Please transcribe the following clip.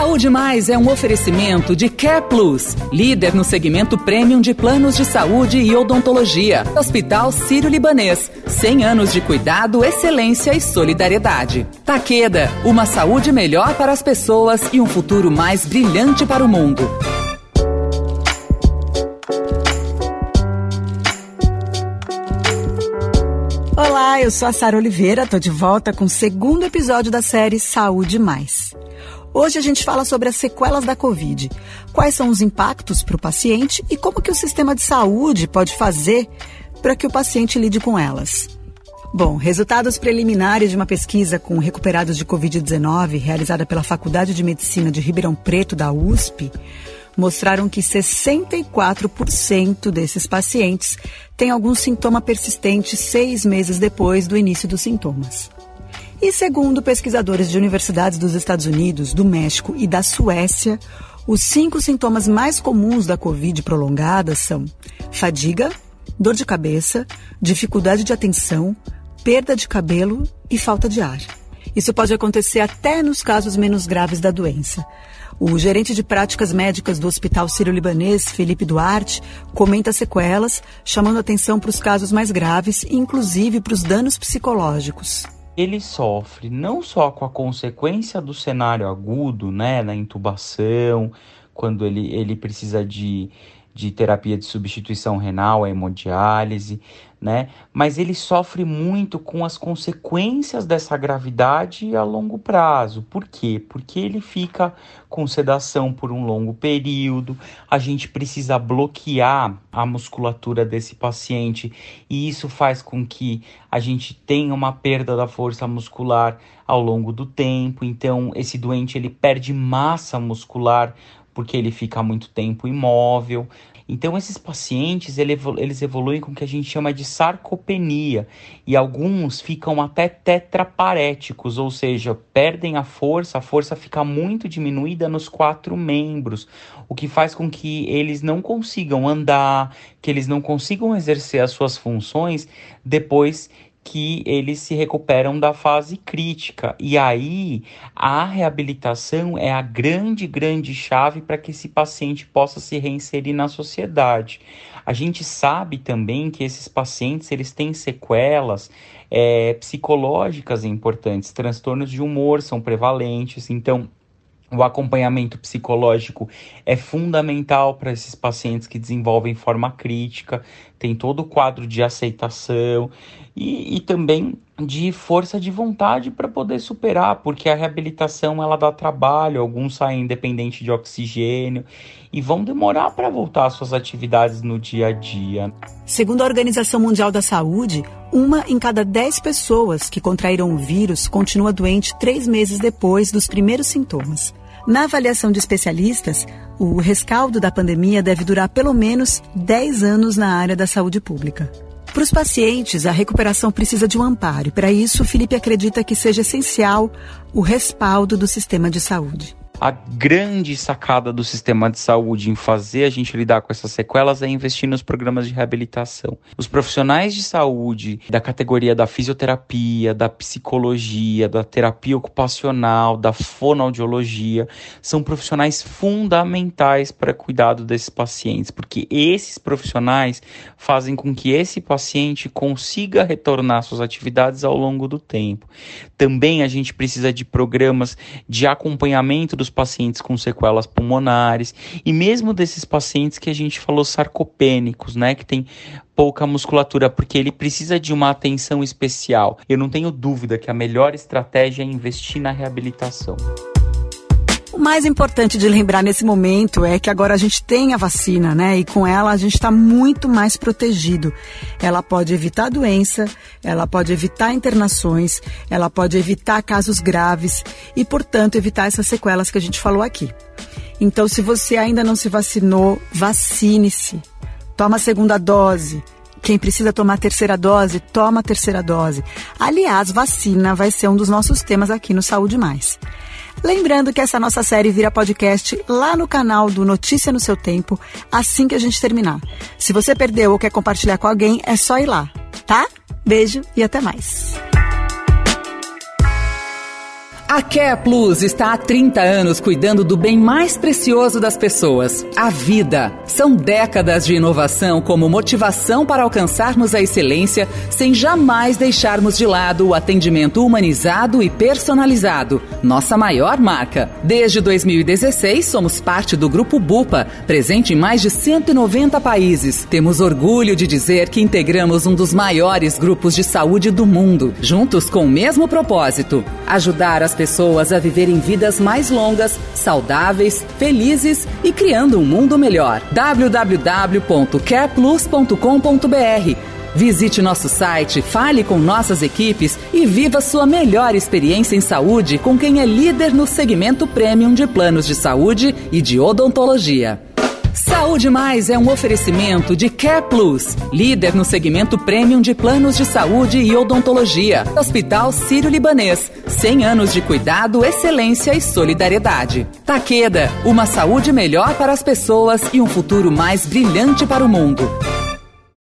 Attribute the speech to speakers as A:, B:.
A: Saúde Mais é um oferecimento de Care Plus, líder no segmento premium de planos de saúde e odontologia. Hospital Sírio-Libanês, 100 anos de cuidado, excelência e solidariedade. Taqueda, uma saúde melhor para as pessoas e um futuro mais brilhante para o mundo.
B: Olá, eu sou a Sara Oliveira, tô de volta com o segundo episódio da série Saúde Mais. Hoje a gente fala sobre as sequelas da Covid. Quais são os impactos para o paciente e como que o sistema de saúde pode fazer para que o paciente lide com elas. Bom, resultados preliminares de uma pesquisa com recuperados de Covid-19 realizada pela Faculdade de Medicina de Ribeirão Preto da USP mostraram que 64% desses pacientes têm algum sintoma persistente seis meses depois do início dos sintomas. E segundo pesquisadores de universidades dos Estados Unidos, do México e da Suécia, os cinco sintomas mais comuns da Covid prolongada são fadiga, dor de cabeça, dificuldade de atenção, perda de cabelo e falta de ar. Isso pode acontecer até nos casos menos graves da doença. O gerente de práticas médicas do Hospital Sírio-Libanês, Felipe Duarte, comenta sequelas, chamando atenção para os casos mais graves, inclusive para os danos psicológicos
C: ele sofre não só com a consequência do cenário agudo, né, na intubação, quando ele, ele precisa de, de terapia de substituição renal, a hemodiálise, né? Mas ele sofre muito com as consequências dessa gravidade a longo prazo. Por quê? Porque ele fica com sedação por um longo período, a gente precisa bloquear a musculatura desse paciente e isso faz com que a gente tenha uma perda da força muscular ao longo do tempo. Então, esse doente ele perde massa muscular porque ele fica muito tempo imóvel. Então, esses pacientes eles evoluem com o que a gente chama de sarcopenia e alguns ficam até tetraparéticos, ou seja, perdem a força, a força fica muito diminuída nos quatro membros, o que faz com que eles não consigam andar, que eles não consigam exercer as suas funções depois que eles se recuperam da fase crítica. E aí a reabilitação é a grande, grande chave para que esse paciente possa se reinserir na sociedade. A gente sabe também que esses pacientes eles têm sequelas é, psicológicas importantes, transtornos de humor são prevalentes, então o acompanhamento psicológico é fundamental para esses pacientes que desenvolvem forma crítica, tem todo o quadro de aceitação e, e também de força de vontade para poder superar, porque a reabilitação ela dá trabalho, alguns saem independente de oxigênio e vão demorar para voltar às suas atividades no dia a dia.
B: Segundo a Organização Mundial da Saúde, uma em cada dez pessoas que contraíram o vírus continua doente três meses depois dos primeiros sintomas. Na avaliação de especialistas, o rescaldo da pandemia deve durar pelo menos 10 anos na área da saúde pública. Para os pacientes, a recuperação precisa de um amparo e, para isso, Felipe acredita que seja essencial o respaldo do sistema de saúde.
C: A grande sacada do sistema de saúde em fazer a gente lidar com essas sequelas é investir nos programas de reabilitação. Os profissionais de saúde da categoria da fisioterapia, da psicologia, da terapia ocupacional, da fonoaudiologia, são profissionais fundamentais para cuidado desses pacientes, porque esses profissionais fazem com que esse paciente consiga retornar suas atividades ao longo do tempo. Também a gente precisa de programas de acompanhamento dos pacientes com sequelas pulmonares e mesmo desses pacientes que a gente falou sarcopênicos, né, que tem pouca musculatura, porque ele precisa de uma atenção especial. Eu não tenho dúvida que a melhor estratégia é investir na reabilitação.
B: Mais importante de lembrar nesse momento é que agora a gente tem a vacina, né? E com ela a gente está muito mais protegido. Ela pode evitar doença, ela pode evitar internações, ela pode evitar casos graves e, portanto, evitar essas sequelas que a gente falou aqui. Então, se você ainda não se vacinou, vacine-se. Toma a segunda dose. Quem precisa tomar a terceira dose, toma a terceira dose. Aliás, vacina vai ser um dos nossos temas aqui no Saúde Mais. Lembrando que essa nossa série vira podcast lá no canal do Notícia no Seu Tempo, assim que a gente terminar. Se você perdeu ou quer compartilhar com alguém, é só ir lá, tá? Beijo e até mais.
A: A Care Plus está há 30 anos cuidando do bem mais precioso das pessoas, a vida. São décadas de inovação como motivação para alcançarmos a excelência sem jamais deixarmos de lado o atendimento humanizado e personalizado, nossa maior marca. Desde 2016, somos parte do Grupo Bupa, presente em mais de 190 países. Temos orgulho de dizer que integramos um dos maiores grupos de saúde do mundo, juntos com o mesmo propósito: ajudar as pessoas a viverem vidas mais longas, saudáveis, felizes e criando um mundo melhor. www.careplus.com.br Visite nosso site, fale com nossas equipes e viva sua melhor experiência em saúde com quem é líder no segmento premium de planos de saúde e de odontologia. Saúde Mais é um oferecimento de Care Plus, líder no segmento premium de planos de saúde e odontologia. Hospital Sírio-Libanês, 100 anos de cuidado, excelência e solidariedade. Taqueda, uma saúde melhor para as pessoas e um futuro mais brilhante para o mundo.